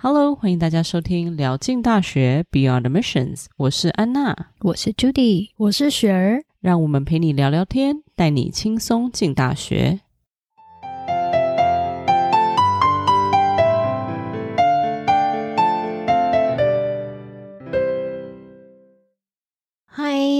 Hello，欢迎大家收听聊进大学 Beyond Admissions，我是安娜，我是 Judy，我是雪儿，让我们陪你聊聊天，带你轻松进大学。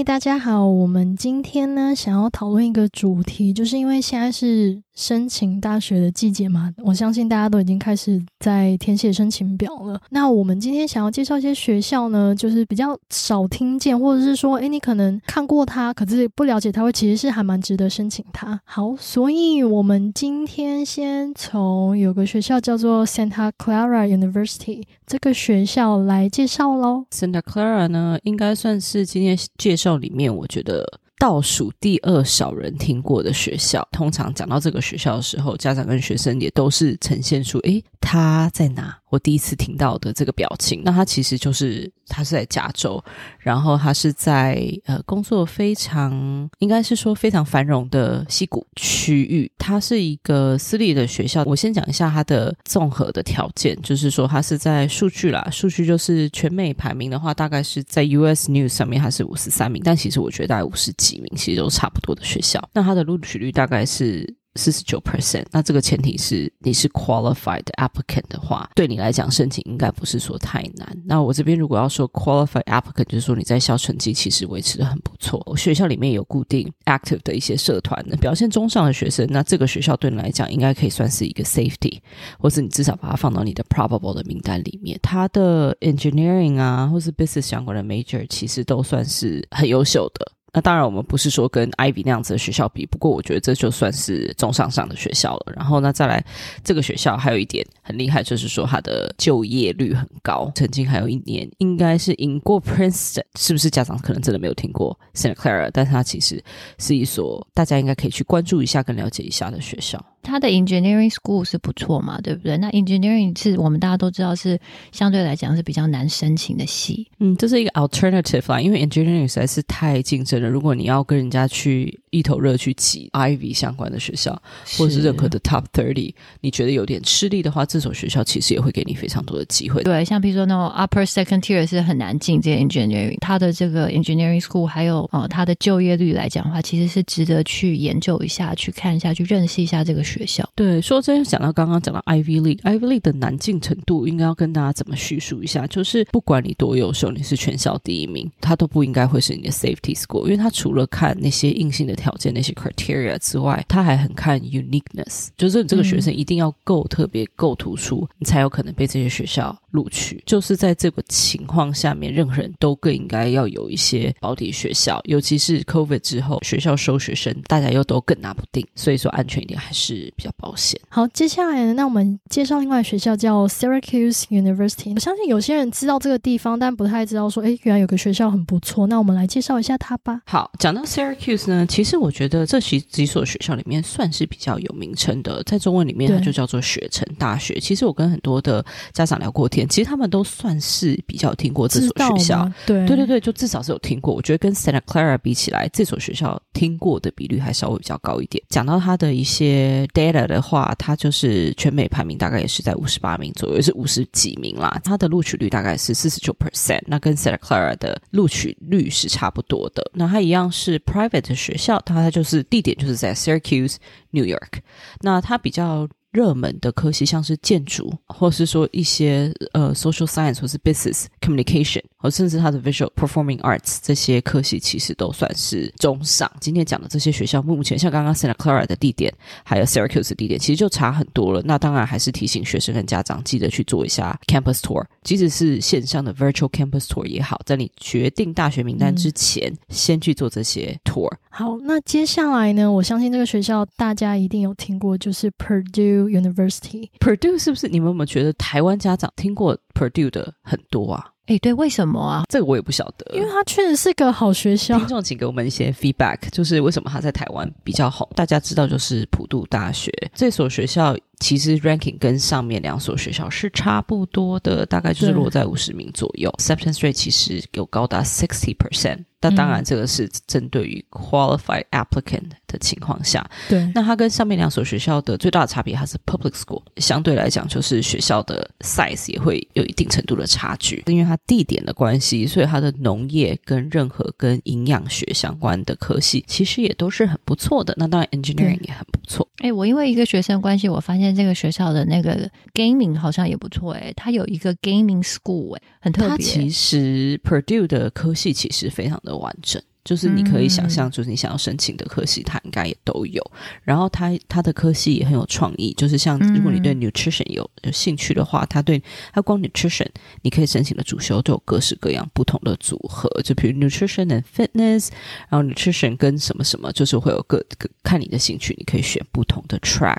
大家好，我们今天呢，想要讨论一个主题，就是因为现在是申请大学的季节嘛，我相信大家都已经开始在填写申请表了。那我们今天想要介绍一些学校呢，就是比较少听见，或者是说，诶，你可能看过它，可是不了解它，会其实是还蛮值得申请它。好，所以我们今天先从有个学校叫做 Santa Clara University 这个学校来介绍喽。Santa Clara 呢，应该算是今天介绍里面，我觉得倒数第二少人听过的学校。通常讲到这个学校的时候，家长跟学生也都是呈现出，诶，他在哪？我第一次听到的这个表情，那他其实就是他是在加州，然后他是在呃工作非常应该是说非常繁荣的西谷区域。它是一个私立的学校。我先讲一下它的综合的条件，就是说它是在数据啦，数据就是全美排名的话，大概是在 US News 上面它是五十三名，但其实我觉得大概五十几名，其实都差不多的学校。那它的录取率大概是。四十九 percent，那这个前提是你是 qualified applicant 的话，对你来讲申请应该不是说太难。那我这边如果要说 qualified applicant，就是说你在校成绩其实维持的很不错，学校里面有固定 active 的一些社团的表现中上的学生，那这个学校对你来讲应该可以算是一个 safety，或是你至少把它放到你的 probable 的名单里面。它的 engineering 啊，或是 business 相关的 major，其实都算是很优秀的。那当然，我们不是说跟 Ivy 那样子的学校比，不过我觉得这就算是中上上的学校了。然后呢，再来这个学校还有一点很厉害，就是说它的就业率很高。曾经还有一年应该是赢过 Princeton，是不是？家长可能真的没有听过 Santa Clara，但是它其实是一所大家应该可以去关注一下、跟了解一下的学校。它的 engineering school 是不错嘛，对不对？那 engineering 是我们大家都知道是相对来讲是比较难申请的系，嗯，这是一个 alternative 啦，因为 engineering 实在是太竞争了。如果你要跟人家去一头热去挤 Ivy 相关的学校，或者是任何的 Top Thirty，你觉得有点吃力的话，这所学校其实也会给你非常多的机会。对，像比如说那种 Upper Second Tier 是很难进这些 engineering，它的这个 engineering school 还有呃它的就业率来讲的话，其实是值得去研究一下，去看一下，去认识一下这个学校。对，说真讲到刚刚讲到 Ivy League，Ivy League 的难进程度，应该要跟大家怎么叙述一下？就是不管你多优秀，你是全校第一名，它都不应该会是你的 safety score，因为它除了看那些硬性的条件、那些 criteria 之外，它还很看 uniqueness，就是你这个学生一定要够特别、够突出，你才有可能被这些学校录取。就是在这个情况下面，任何人都更应该要有一些保底学校，尤其是 COVID 之后，学校收学生，大家又都更拿不定，所以说安全一点还是比较保险。好，接下来呢，那我们介绍另外学校叫 Syracuse University。我相信有些人知道这个地方，但不太知道说，哎，原来有个学校很不错。那我们来介绍一下它吧。好，讲到 Syracuse 呢，其实我觉得这几几所学校里面算是比较有名称的，在中文里面它就叫做雪城大学。其实我跟很多的家长聊过天，其实他们都算是比较听过这所学校。对，对对对，就至少是有听过。我觉得跟 Santa Clara 比起来，这所学校听过的比率还稍微比较高一点。讲到它的一些 data 的话，它就是全美排名大概也是在五十八名左右，是五十几名啦。它的录取率大概是四十九 percent，那跟 Santa Clara 的录取率是差不多的。那它一样是 private 的学校，它它就是地点就是在 Syracuse, New York。那它比较。热门的科系像是建筑，或是说一些呃 social science 或是 business communication，或甚至它的 visual performing arts 这些科系其实都算是中上。今天讲的这些学校，目前像刚刚 Santa Clara 的地点，还有 Syracuse 的地点，其实就差很多了。那当然还是提醒学生跟家长记得去做一下 campus tour，即使是线上的 virtual campus tour 也好，在你决定大学名单之前，先去做这些 tour。好，那接下来呢，我相信这个学校大家一定有听过，就是 Purdue。University，Purdue 是不是？你们有没有觉得台湾家长听过 Purdue 的很多啊？哎，对，为什么啊？这个我也不晓得，因为它确实是个好学校。听众请给我们一些 feedback，就是为什么它在台湾比较好？大家知道，就是普渡大学这所学校。其实 ranking 跟上面两所学校是差不多的，大概就是落在五十名左右。Acceptance rate 其实有高达 sixty percent。那当然，这个是针对于 qualified applicant 的情况下。对，那它跟上面两所学校的最大的差别，它是 public school，相对来讲就是学校的 size 也会有一定程度的差距。因为它地点的关系，所以它的农业跟任何跟营养学相关的科系，其实也都是很不错的。那当然，engineering 也很不错。哎，我因为一个学生关系，我发现这个学校的那个 gaming 好像也不错。哎，它有一个 gaming school，哎，很特别。其实 Purdue 的科系其实非常。的完整。就是你可以想象，就是你想要申请的科系，它应该也都有。然后它它的科系也很有创意，就是像如果你对 nutrition 有有兴趣的话，它对它光 nutrition 你可以申请的主修都有各式各样不同的组合，就比如 nutrition and fitness，然后 nutrition 跟什么什么，就是会有各个看你的兴趣，你可以选不同的 track。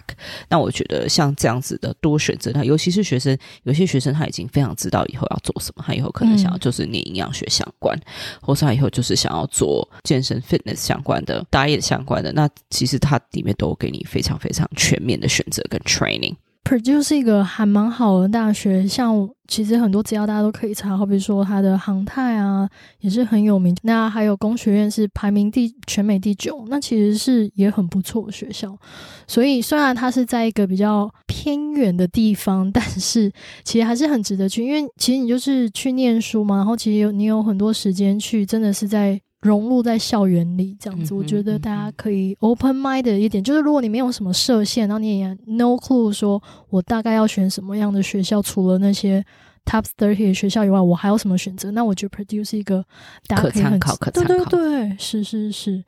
那我觉得像这样子的多选择，它尤其是学生，有些学生他已经非常知道以后要做什么，他以后可能想要就是念营养学相关，或是他以后就是想要做。健身 fitness 相关的，diet 相关的，那其实它里面都给你非常非常全面的选择跟 training。Purdue 是一个还蛮好的大学，像其实很多资料大家都可以查，好比说它的航太啊也是很有名。那还有工学院是排名第全美第九，那其实是也很不错的学校。所以虽然它是在一个比较偏远的地方，但是 其实还是很值得去，因为其实你就是去念书嘛，然后其实有你有很多时间去，真的是在。融入在校园里这样子，我觉得大家可以 open mind 的一点，就是如果你没有什么设限，然后你也 no clue 说我大概要选什么样的学校，除了那些 top thirty 的学校以外，我还有什么选择？那我觉得 produce 是一个大家可以很可参考，可参考。对对对，是是是。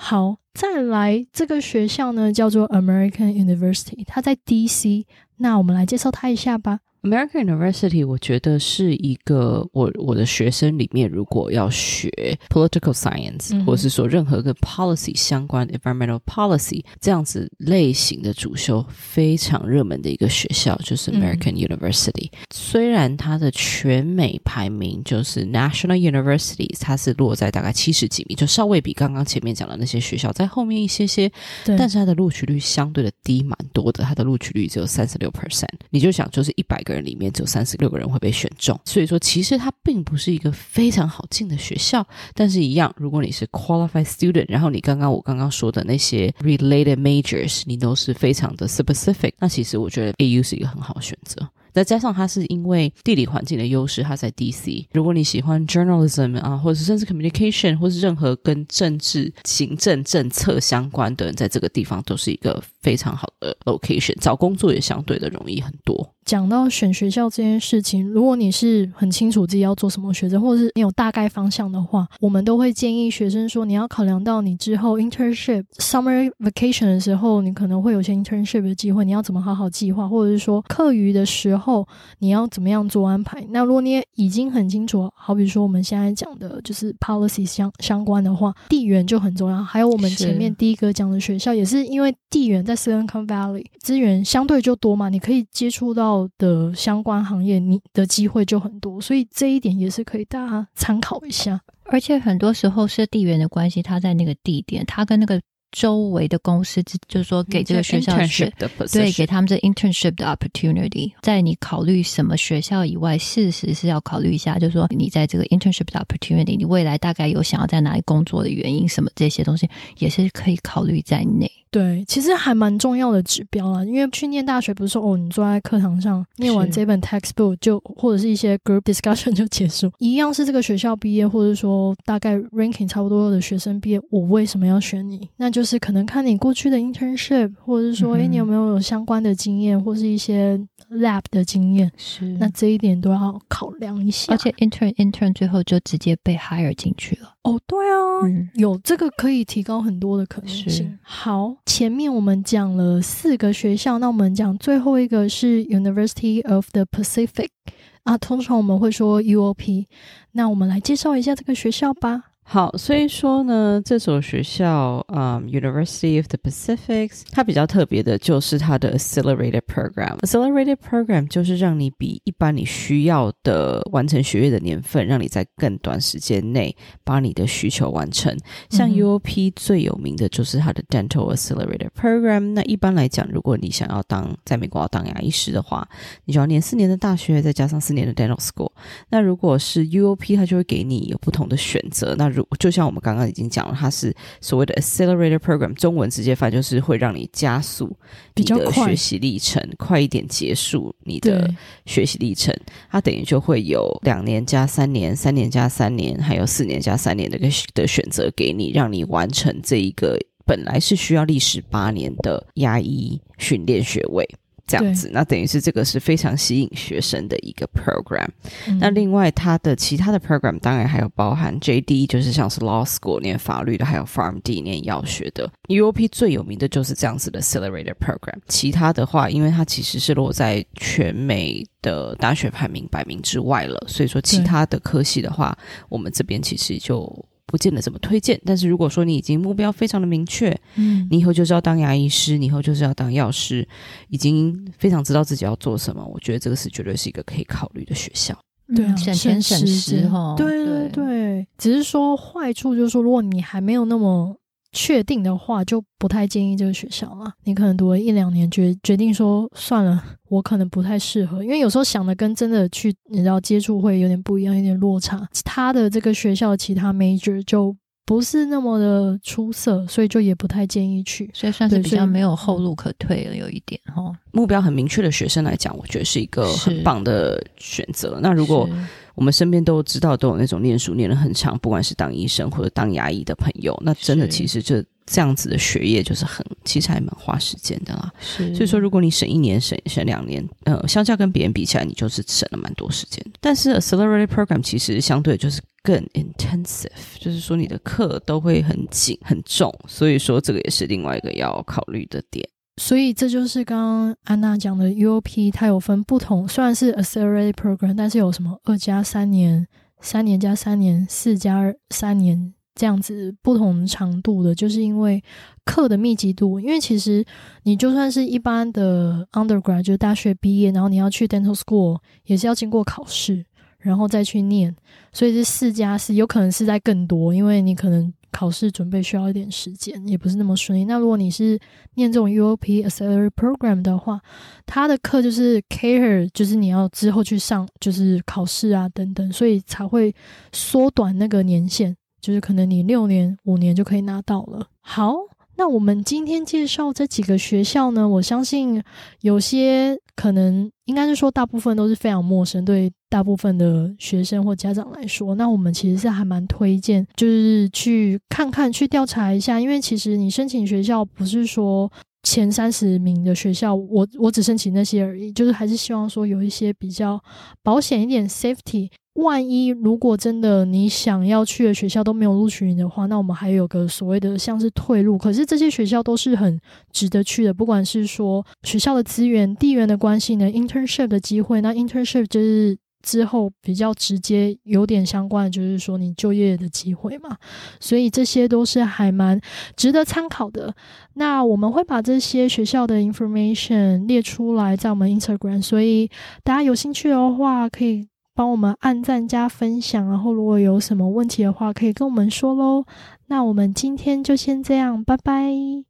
好，再来这个学校呢，叫做 American University，它在 DC，那我们来介绍它一下吧。American University，我觉得是一个我我的学生里面，如果要学 political science，、嗯、或者是说任何跟 policy 相关 environmental policy 这样子类型的主修非常热门的一个学校，就是 American、嗯、University。虽然它的全美排名就是 National University，它是落在大概七十几名，就稍微比刚刚前面讲的那些学校在后面一些些，但是它的录取率相对的低蛮多的，它的录取率只有三十六 percent。你就想，就是一百个人。里面只有三十六个人会被选中，所以说其实它并不是一个非常好进的学校。但是，一样，如果你是 qualified student，然后你刚刚我刚刚说的那些 related majors，你都是非常的 specific，那其实我觉得 AU 是一个很好的选择。再加上它是因为地理环境的优势，它在 DC。如果你喜欢 journalism 啊，或者是甚至 communication，或是任何跟政治、行政、政策相关的人，在这个地方都是一个非常好的 location，找工作也相对的容易很多。讲到选学校这件事情，如果你是很清楚自己要做什么学生，或者是你有大概方向的话，我们都会建议学生说，你要考量到你之后 internship summer vacation 的时候，你可能会有些 internship 的机会，你要怎么好好计划，或者是说课余的时候你要怎么样做安排。那如果你也已经很清楚，好比说我们现在讲的就是 policy 相相关的话，地缘就很重要。还有我们前面第一个讲的学校，也是因为地缘在 Silicon Valley 资源相对就多嘛，你可以接触到。的相关行业，你的机会就很多，所以这一点也是可以大家参考一下。而且很多时候是地缘的关系，他在那个地点，他跟那个周围的公司，就是说给这个学校学的，对，给他们这 internship 的 opportunity。在你考虑什么学校以外，事实是要考虑一下，就是说你在这个 internship 的 opportunity，你未来大概有想要在哪里工作的原因，什么这些东西也是可以考虑在内。对，其实还蛮重要的指标啊，因为去念大学不是说哦，你坐在课堂上念完这本 textbook 就或者是一些 group discussion 就结束，一样是这个学校毕业，或者说大概 ranking 差不多的学生毕业，我为什么要选你？那就是可能看你过去的 internship，或者是说，哎、嗯，你有没有有相关的经验，或是一些 lab 的经验？是，那这一点都要考量一下。而且 intern intern 最后就直接被 hire 进去了。哦，对啊，嗯、有这个可以提高很多的可能性。好，前面我们讲了四个学校，那我们讲最后一个是 University of the Pacific 啊，通常我们会说 UOP。那我们来介绍一下这个学校吧。好，所以说呢，这所学校，嗯，University of the Pacific，它比较特别的就是它的 Accelerated Program。Accelerated Program 就是让你比一般你需要的完成学业的年份，让你在更短时间内把你的需求完成。像 UOP 最有名的就是它的 Dental Accelerated Program。那一般来讲，如果你想要当在美国要当牙医师的话，你就要念四年的大学，再加上四年的 Dental School。那如果是 UOP，它就会给你有不同的选择。那就像我们刚刚已经讲了，它是所谓的 accelerator program，中文直接翻就是会让你加速你的学习历程，快，快一点结束你的学习历程。它等于就会有两年加三年、三年加三年，还有四年加三年的个的选择给你，让你完成这一个本来是需要历时八年的牙医训练学位。这样子，那等于是这个是非常吸引学生的一个 program。嗯、那另外，它的其他的 program 当然还有包含 JD，就是像是 law school 念法律的，还有 PharmD 念药学的。UOP 最有名的就是这样子的 accelerator program。其他的话，因为它其实是落在全美的大学排名百名之外了，所以说其他的科系的话，我们这边其实就。不见得怎么推荐，但是如果说你已经目标非常的明确，嗯，你以后就是要当牙医师，你以后就是要当药师，已经非常知道自己要做什么，我觉得这个是绝对是一个可以考虑的学校。对啊，省钱省时哈，对对对，只是说坏处就是说，如果你还没有那么。确定的话，就不太建议这个学校了。你可能读了一两年，决决定说算了，我可能不太适合，因为有时候想的跟真的去，你知道接触会有点不一样，有点落差。他的这个学校其他 major 就不是那么的出色，所以就也不太建议去。所以算是比较没有后路可退了，有一点哈。目标很明确的学生来讲，我觉得是一个很棒的选择。那如果我们身边都知道，都有那种念书念得很长，不管是当医生或者当牙医的朋友，那真的其实就这样子的学业就是很，其实还蛮花时间的啦。是，所以说如果你省一年、省省两年，呃，相较跟别人比起来，你就是省了蛮多时间。但是 accelerated program 其实相对就是更 intensive，就是说你的课都会很紧、很重，所以说这个也是另外一个要考虑的点。所以这就是刚刚安娜讲的 UOP，它有分不同，虽然是 accelerated program，但是有什么二加三年、三年加三年、四加三年这样子不同长度的，就是因为课的密集度。因为其实你就算是一般的 undergrad，就是大学毕业，然后你要去 dental school，也是要经过考试，然后再去念，所以是四加四，有可能是在更多，因为你可能。考试准备需要一点时间，也不是那么顺利。那如果你是念这种 UOP Accelerated Program 的话，他的课就是 care，就是你要之后去上，就是考试啊等等，所以才会缩短那个年限，就是可能你六年、五年就可以拿到了。好，那我们今天介绍这几个学校呢，我相信有些可能应该是说大部分都是非常陌生，对。大部分的学生或家长来说，那我们其实是还蛮推荐，就是去看看、去调查一下，因为其实你申请学校不是说前三十名的学校，我我只申请那些而已，就是还是希望说有一些比较保险一点，safety。万一如果真的你想要去的学校都没有录取你的话，那我们还有个所谓的像是退路。可是这些学校都是很值得去的，不管是说学校的资源、地缘的关系呢，internship 的机会，那 internship 就是。之后比较直接有点相关的，就是说你就业的机会嘛，所以这些都是还蛮值得参考的。那我们会把这些学校的 information 列出来在我们 Instagram，所以大家有兴趣的话，可以帮我们按赞加分享，然后如果有什么问题的话，可以跟我们说喽。那我们今天就先这样，拜拜。